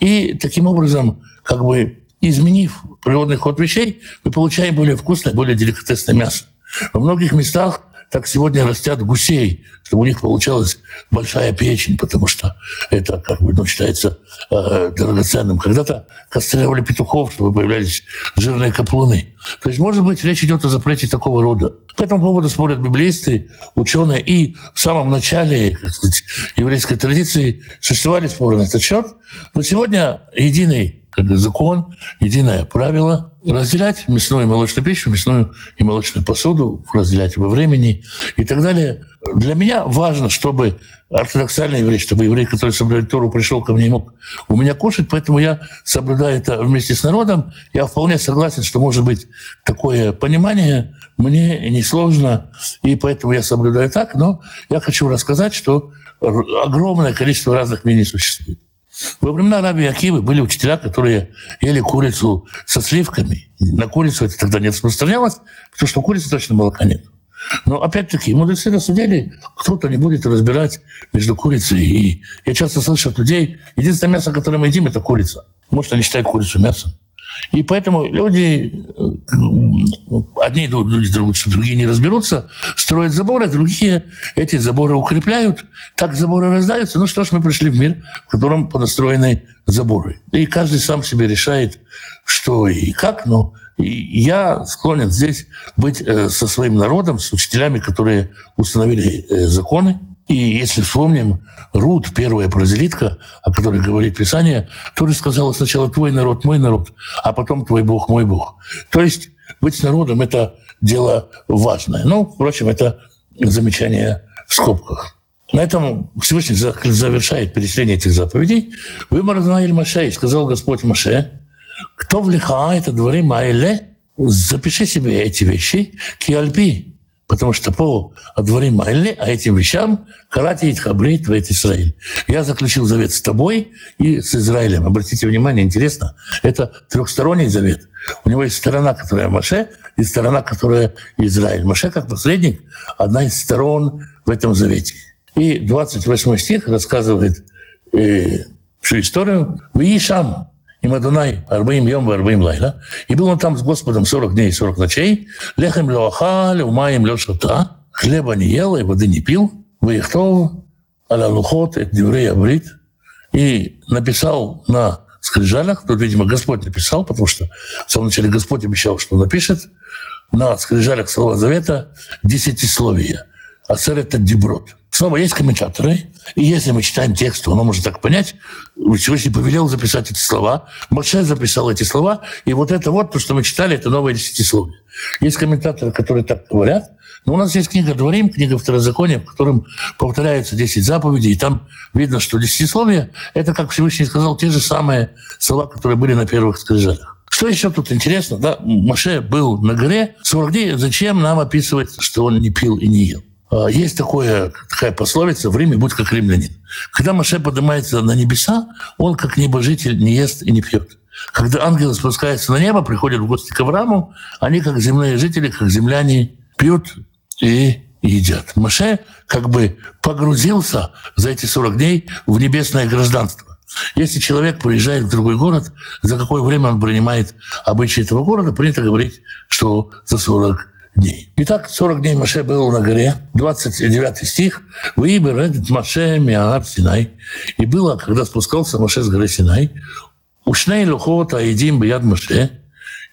S2: и таким образом, как бы изменив природный ход вещей, мы получаем более вкусное, более деликатесное мясо. Во многих местах так сегодня растят гусей, чтобы у них получалась большая печень, потому что это как бы ну, считается э, драгоценным. Когда-то кастрировали петухов, чтобы появлялись жирные каплуны. То есть, может быть, речь идет о запрете такого рода. По этому поводу спорят библеисты, ученые. И в самом начале как сказать, еврейской традиции существовали споры на этот счет. Но сегодня единый как закон, единое правило разделять мясную и молочную пищу, мясную и молочную посуду, разделять во времени и так далее. Для меня важно, чтобы ортодоксальный еврей, чтобы еврей, который соблюдает Тору, пришел ко мне и мог у меня кушать, поэтому я соблюдаю это вместе с народом. Я вполне согласен, что может быть такое понимание, мне несложно, и поэтому я соблюдаю так, но я хочу рассказать, что огромное количество разных мнений существует. Во времена Раби Акивы были учителя, которые ели курицу со сливками. На курицу это тогда не распространялось, потому что у курицы точно молока нет. Но опять-таки мудрецы рассудили, кто-то не будет разбирать между курицей и... Я часто слышу от людей, единственное мясо, которое мы едим, это курица. Может, они считают курицу мясом. И поэтому люди, э, одни что другие не разберутся, строят заборы, а другие эти заборы укрепляют. Так заборы раздаются. Ну что ж, мы пришли в мир, в котором понастроены заборы. И каждый сам себе решает, что и как. Но я склонен здесь быть э, со своим народом, с учителями, которые установили э, законы, и если вспомним, Рут, первая прозелитка, о которой говорит Писание, тоже сказала сначала «твой народ, мой народ», а потом «твой Бог, мой Бог». То есть быть народом – это дело важное. Ну, впрочем, это замечание в скобках. На этом Всевышний завершает перечисление этих заповедей. «Вы Маразнаиль Маше, сказал Господь Маше, кто влихает дворы Майле, запиши себе эти вещи, киальпи, Потому что по дворе Майли, а этим вещам карати хабрей твоет Израиль. Я заключил завет с тобой и с Израилем. Обратите внимание, интересно, это трехсторонний завет. У него есть сторона, которая Маше, и сторона, которая Израиль. Маше, как посредник, одна из сторон в этом завете. И 28 стих рассказывает э, всю историю. «Вы Шам, им Адонай Арбаим Йом Арбаим Лайла. И был он там с Господом 40 дней и 40 ночей. Лехем леохаль, умаем лешата. Хлеба не ел и воды не пил. Выехтов аля лухот, это еврей абрит. И написал на скрижалях, тут, видимо, Господь написал, потому что в самом начале Господь обещал, что напишет на скрижалях Слова Завета десятисловие. Асер – это деброд. Снова есть комментаторы, и если мы читаем текст, то он может так понять, Всевышний повелел записать эти слова, Моше записал эти слова, и вот это вот, то, что мы читали, это новое десятисловие. Есть комментаторы, которые так говорят, но у нас есть книга «Дворим», книга Второзакония, в котором повторяются 10 заповедей, и там видно, что десятисловие — это, как Всевышний сказал, те же самые слова, которые были на первых скрижалях. Что еще тут интересно? Да, Маше был на горе 40 дней. Зачем нам описывать, что он не пил и не ел? А, есть такое, такая пословица «в Риме будь как римлянин». Когда Маше поднимается на небеса, он как небожитель не ест и не пьет. Когда ангелы спускаются на небо, приходят в гости к Аврааму, они, как земные жители, как земляне, пьют и едят. Маше как бы погрузился за эти 40 дней в небесное гражданство. Если человек приезжает в другой город, за какое время он принимает обычаи этого города, принято говорить, что за 40 дней. Итак, 40 дней Маше был на горе, 29 стих. «Выбер этот Маше Миагар Синай». И было, когда спускался Маше с горы Синай, «Ушней лухот аидим бияд Маше».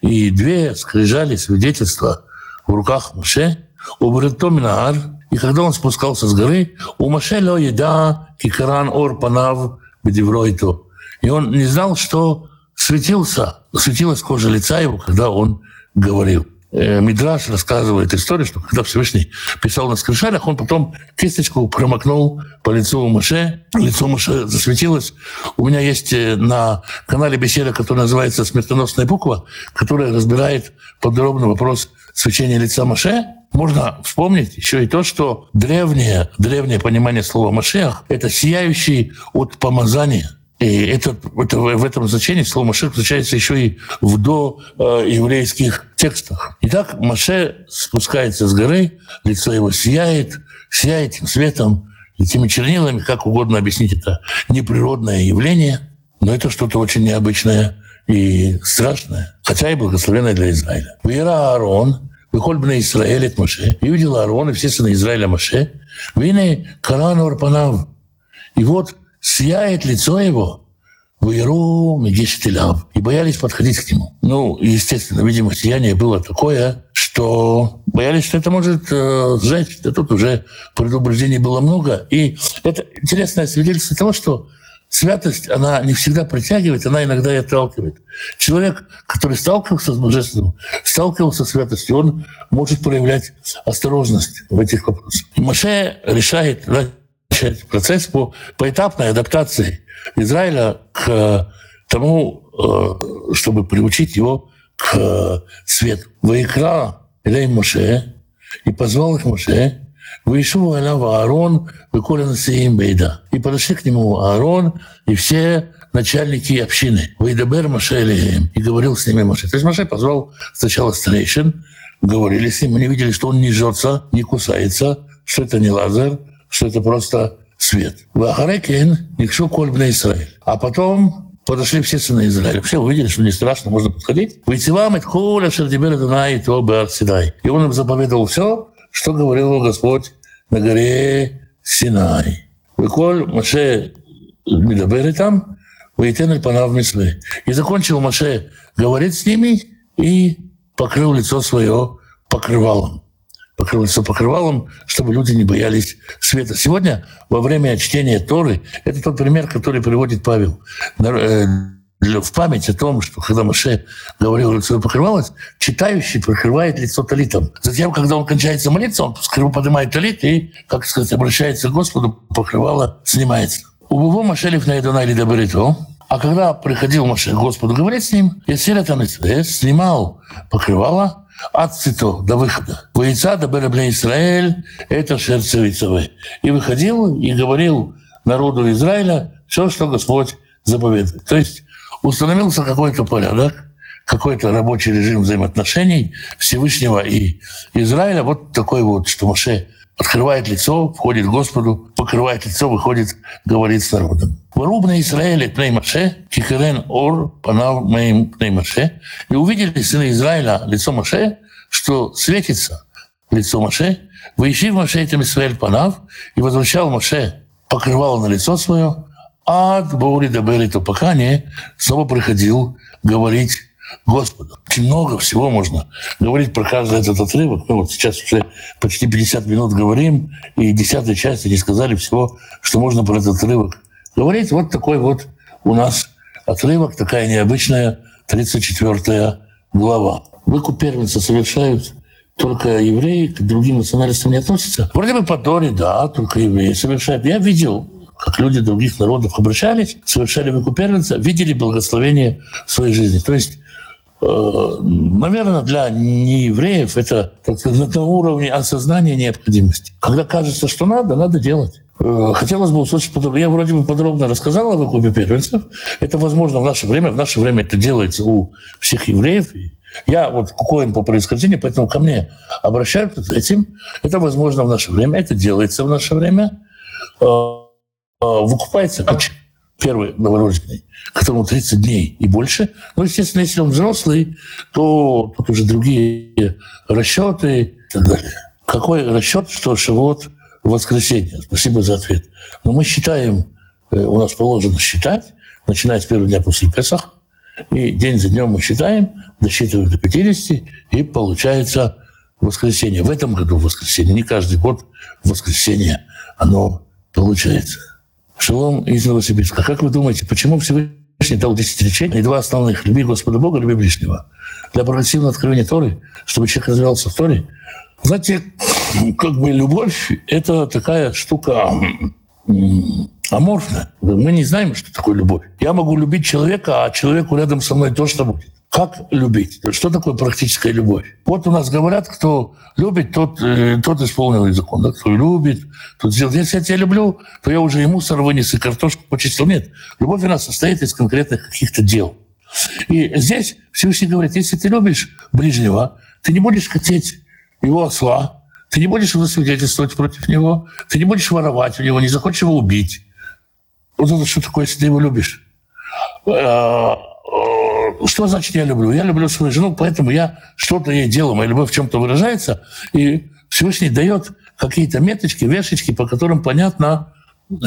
S2: И две скрижали свидетельства в руках Маше, «Убрито Минагар». И когда он спускался с горы, у Маше ло еда кикаран ор панав бедевройту. И он не знал, что светился, светилась кожа лица его, когда он говорил. Э, Мидраш рассказывает историю, что когда Всевышний писал на скрижалях, он потом кисточку промокнул по лицу Маше, лицо Маше засветилось. У меня есть э, на канале беседа, которая называется «Смертоносная буква», которая разбирает подробно вопрос свечения лица Маше. можно вспомнить еще и то, что древнее, древнее понимание слова «машех» — это сияющий от помазания. И это, это, в этом значении слово «машех» встречается еще и в доеврейских текстах. Итак, Маше спускается с горы, лицо его сияет, сияет этим светом, этими чернилами, как угодно объяснить это неприродное явление, но это что-то очень необычное и страшное, хотя и благословенное для Израиля. Вера Аарон, выходит на Израиль от Маше, и увидел Аарон и все сыны Израиля Маше, вине Каран Орпанав. И вот сияет лицо его, Вуеру, Мегиштиляв, и боялись подходить к нему. Ну, естественно, видимо, сияние было такое, что боялись, что это может э, сжечь. Да тут уже предупреждений было много. И это интересное свидетельство того, что святость, она не всегда притягивает, она иногда и отталкивает. Человек, который сталкивался с божественным, сталкивался с святостью, он может проявлять осторожность в этих вопросах. Маше решает процесс по поэтапной адаптации Израиля к тому, э, чтобы приучить его к свету. Ваикра Илей Моше, и позвал их Моше, Вышел Алав Аарон, выколен Сеим Бейда. И подошли к нему Аарон и все начальники общины. Вейдабер Маше Элеем. И говорил с ними Маше. То есть Маше позвал сначала старейшин, говорили с ним, они видели, что он не жжется, не кусается, что это не лазер, что это просто свет. Вахарекен Никшу Кольбна Израиль. А потом подошли все сыны Израиля. Все увидели, что не страшно, можно подходить. Выйти вам, это хуля, шердибер, и то И он им заповедовал все, что говорил Господь на горе Синай. Выколь Маше медабер там, выйтен панав мислы. И закончил Маше говорить с ними и покрыл лицо свое покрывалом. Лицо покрывалом, чтобы люди не боялись света. Сегодня во время чтения Торы, это тот пример, который приводит Павел, э, в память о том, что когда Маше говорил, лицо покрывалось, читающий покрывает лицо талитом. Затем, когда он кончается молиться, он поднимает талит и, как сказать, обращается к Господу, покрывало снимается. У Бубу Машелев на Эдуна или Добрито, а когда приходил Маше к Господу говорить с ним, Ясир снимал покрывало от цито до выхода. Воица до Беребля Израиль – это шерцевицевы. И выходил и говорил народу Израиля все, что Господь заповедует. То есть установился какой-то порядок, какой-то рабочий режим взаимоотношений Всевышнего и Израиля. Вот такой вот, что Моше открывает лицо, входит к Господу, покрывает лицо, выходит, говорит с народом. Выруб Израиле пней Маше, кихерен ор панав моим пней Маше. И увидели сыны Израиля лицо Маше, что светится лицо Маше. Выищи в Маше этим Израиль панав, и возвращал Маше покрывал на лицо свое, от Баури до Берита, пока не снова приходил говорить Господу. Очень много всего можно говорить про каждый этот отрывок. Мы вот сейчас уже почти 50 минут говорим, и десятой части не сказали всего, что можно про этот отрывок говорить. Вот такой вот у нас отрывок, такая необычная 34 глава. Выкуп первенца совершают только евреи, к другим национальностям не относятся. Вроде бы по Торе, да, только евреи совершают. Я видел как люди других народов обращались, совершали выкупельница, видели благословение в своей жизни. То есть наверное, для неевреев это на уровне осознания необходимости. Когда кажется, что надо, надо делать. Э, хотелось бы услышать подробно. Я вроде бы подробно рассказал о выкупе первенцев. Это возможно в наше время. В наше время это делается у всех евреев. Я вот коин по происхождению, поэтому ко мне обращаются с этим. Это возможно в наше время. Это делается в наше время. Э, выкупается как первый новорожденный, которому 30 дней и больше. Ну, естественно, если он взрослый, то тут уже другие расчеты и так далее. Какой расчет, что живот в воскресенье? Спасибо за ответ. Но мы считаем, э, у нас положено считать, начиная с первого дня после Песах, и день за днем мы считаем, досчитываем до 50, и получается воскресенье. В этом году воскресенье, не каждый год воскресенье оно получается. Шалом из Новосибирска. Как вы думаете, почему Всевышний дал 10 речений два основных? Люби Господа Бога, люби ближнего. Для прогрессивного откровения Торы, чтобы человек развивался в Торе. Знаете, как бы любовь – это такая штука аморфно. Мы не знаем, что такое любовь. Я могу любить человека, а человеку рядом со мной то, что будет. Как любить? Что такое практическая любовь? Вот у нас говорят, кто любит, тот, э, тот исполнил закон. Да? Кто любит, тот сделал. Если я тебя люблю, то я уже и мусор вынес, и картошку почистил. Нет. Любовь у нас состоит из конкретных каких-то дел. И здесь Всевышний говорит, если ты любишь ближнего, ты не будешь хотеть его осла, ты не будешь его свидетельствовать против него, ты не будешь воровать у него, не захочешь его убить. Вот это что такое, если ты его любишь? А, а, что значит я люблю? Я люблю свою жену, поэтому я что-то ей делаю. Моя любовь в чем-то выражается, и Всевышний дает какие-то меточки, вешечки, по которым понятно,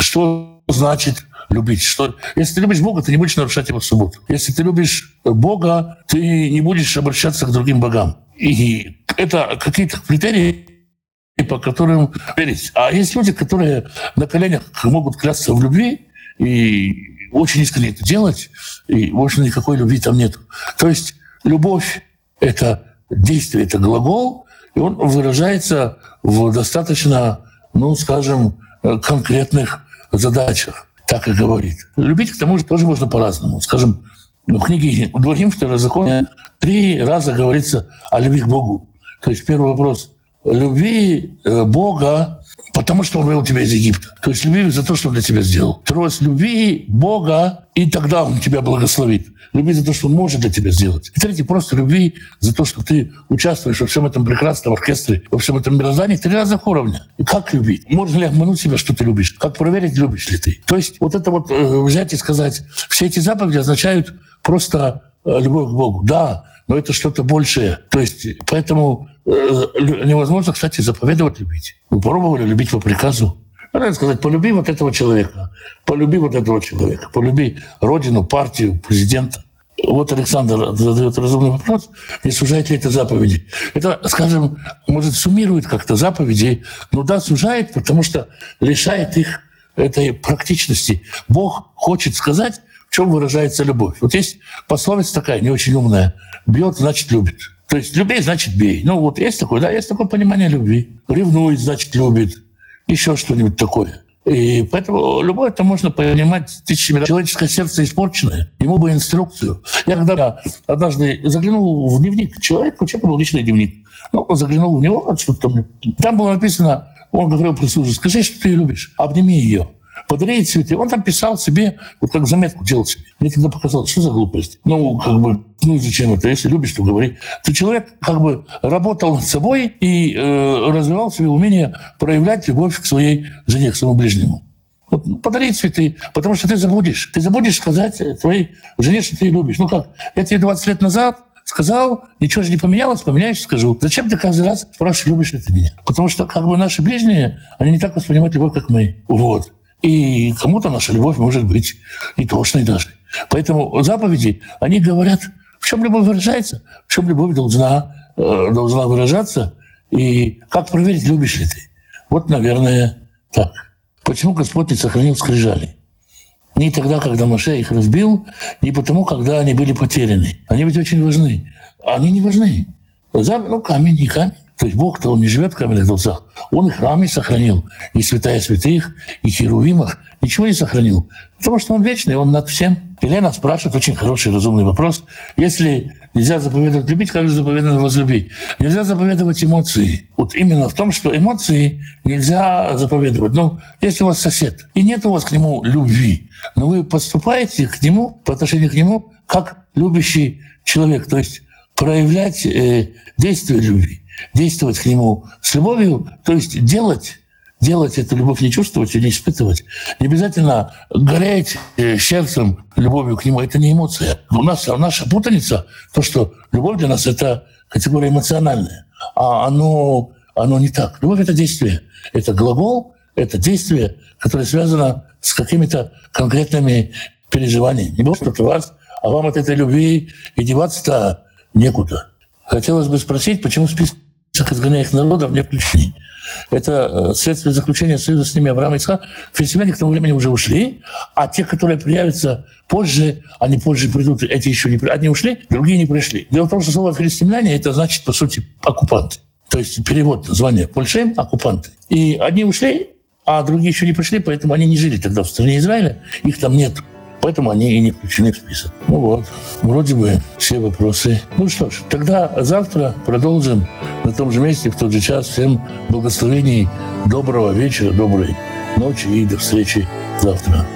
S2: что значит любить. Что, если ты любишь Бога, ты не будешь нарушать его субботу. Если ты любишь Бога, ты не будешь обращаться к другим богам. И это какие-то критерии, по которым верить. А есть люди, которые на коленях могут клясться в любви, и очень искренне это делать, и, в никакой любви там нет. То есть любовь — это действие, это глагол, и он выражается в достаточно, ну, скажем, конкретных задачах, так и говорит. Любить, к тому же, тоже можно по-разному. Скажем, в книге «Дворим второй закон» три раза говорится о любви к Богу. То есть первый вопрос — любви э, Бога потому что он вывел тебя из Египта. То есть люби за то, что он для тебя сделал. Второе, люби Бога, и тогда он тебя благословит. Люби за то, что он может для тебя сделать. И третье, просто люби за то, что ты участвуешь во всем этом прекрасном оркестре, во всем этом мироздании три разных уровня. И как любить? Можно ли обмануть себя, что ты любишь? Как проверить, любишь ли ты? То есть вот это вот э, взять и сказать, все эти заповеди означают просто э, любовь к Богу. Да, но это что-то большее. То есть поэтому невозможно, кстати, заповедовать любить. Вы пробовали любить по приказу? Надо сказать, полюби вот этого человека, полюби вот этого человека, полюби родину, партию, президента. Вот Александр задает разумный вопрос, не сужает ли это заповеди. Это, скажем, может, суммирует как-то заповеди, но да, сужает, потому что лишает их этой практичности. Бог хочет сказать, в чем выражается любовь. Вот есть пословица такая, не очень умная. Бьет, значит, любит. То есть любить, значит, бей. Ну вот есть такое, да, есть такое понимание любви. Ревнует, значит, любит. Еще что-нибудь такое. И поэтому любовь это можно понимать тысячами. Человеческое сердце испорченное, ему бы инструкцию. Я когда однажды заглянул в дневник человека, у человека был личный дневник. Ну, заглянул в него, что-то там. Там было написано, он говорил прислужу, скажи, что ты любишь, обними ее подарить цветы. Он там писал себе, вот как заметку делал себе. Мне тогда показалось, что за глупость. Ну, как бы, ну зачем это? Если любишь, то говори. Ты человек как бы работал над собой и э, развивал себе умение проявлять любовь к своей жене, к своему ближнему. Вот, ну, подари цветы, потому что ты забудешь. Ты забудешь сказать твоей жене, что ты ее любишь. Ну как, я тебе 20 лет назад сказал, ничего же не поменялось, поменяешь, скажу. Зачем ты каждый раз спрашиваешь, любишь ли ты меня? Потому что как бы наши ближние, они не так воспринимают любовь, как мы. Вот. И кому-то наша любовь может быть и тошной даже. Поэтому заповеди, они говорят, в чем любовь выражается, в чем любовь должна, э, должна выражаться, и как проверить, любишь ли ты. Вот, наверное, так. Почему Господь не сохранил скрижали? Не тогда, когда Маше их разбил, не потому, когда они были потеряны. Они ведь очень важны. Они не важны. Ну, камень, не камень. То есть Бог-то, Он не живет в каменных дворцах. Он и храме сохранил, и святая святых, и херувимах. Ничего не сохранил. Потому что Он вечный, Он над всем. Елена спрашивает очень хороший, разумный вопрос. Если нельзя заповедовать любить, как же заповедано возлюбить? Нельзя заповедовать эмоции. Вот именно в том, что эмоции нельзя заповедовать. Ну, если у вас сосед, и нет у вас к нему любви, но вы поступаете к нему, по отношению к нему, как любящий человек. То есть проявлять э, действие любви действовать к нему с любовью, то есть делать делать эту любовь, не чувствовать и не испытывать. Не обязательно гореть э, сердцем любовью к нему. Это не эмоция. У нас наша путаница, то, что любовь для нас — это категория эмоциональная. А оно, оно не так. Любовь — это действие. Это глагол, это действие, которое связано с какими-то конкретными переживаниями. Не может от вас, а вам от этой любви и деваться-то некуда. Хотелось бы спросить, почему список изгоняемых народов не включены. Это э, следствие заключения союза с ними Авраама и Исхака. Филистимляне к тому времени уже ушли, а те, которые появятся позже, они позже придут, эти еще не. Одни ушли, другие не пришли. Дело в том, что слово филистимляне – это значит, по сути, оккупанты. То есть перевод названия Польшем – оккупанты. И одни ушли, А другие еще не пришли, поэтому они не жили тогда в стране Израиля. Их там нет. Поэтому они и не включены в список. Ну вот, вроде бы все вопросы. Ну что ж, тогда завтра продолжим на том же месте, в тот же час. Всем благословений, доброго вечера, доброй ночи и до встречи завтра.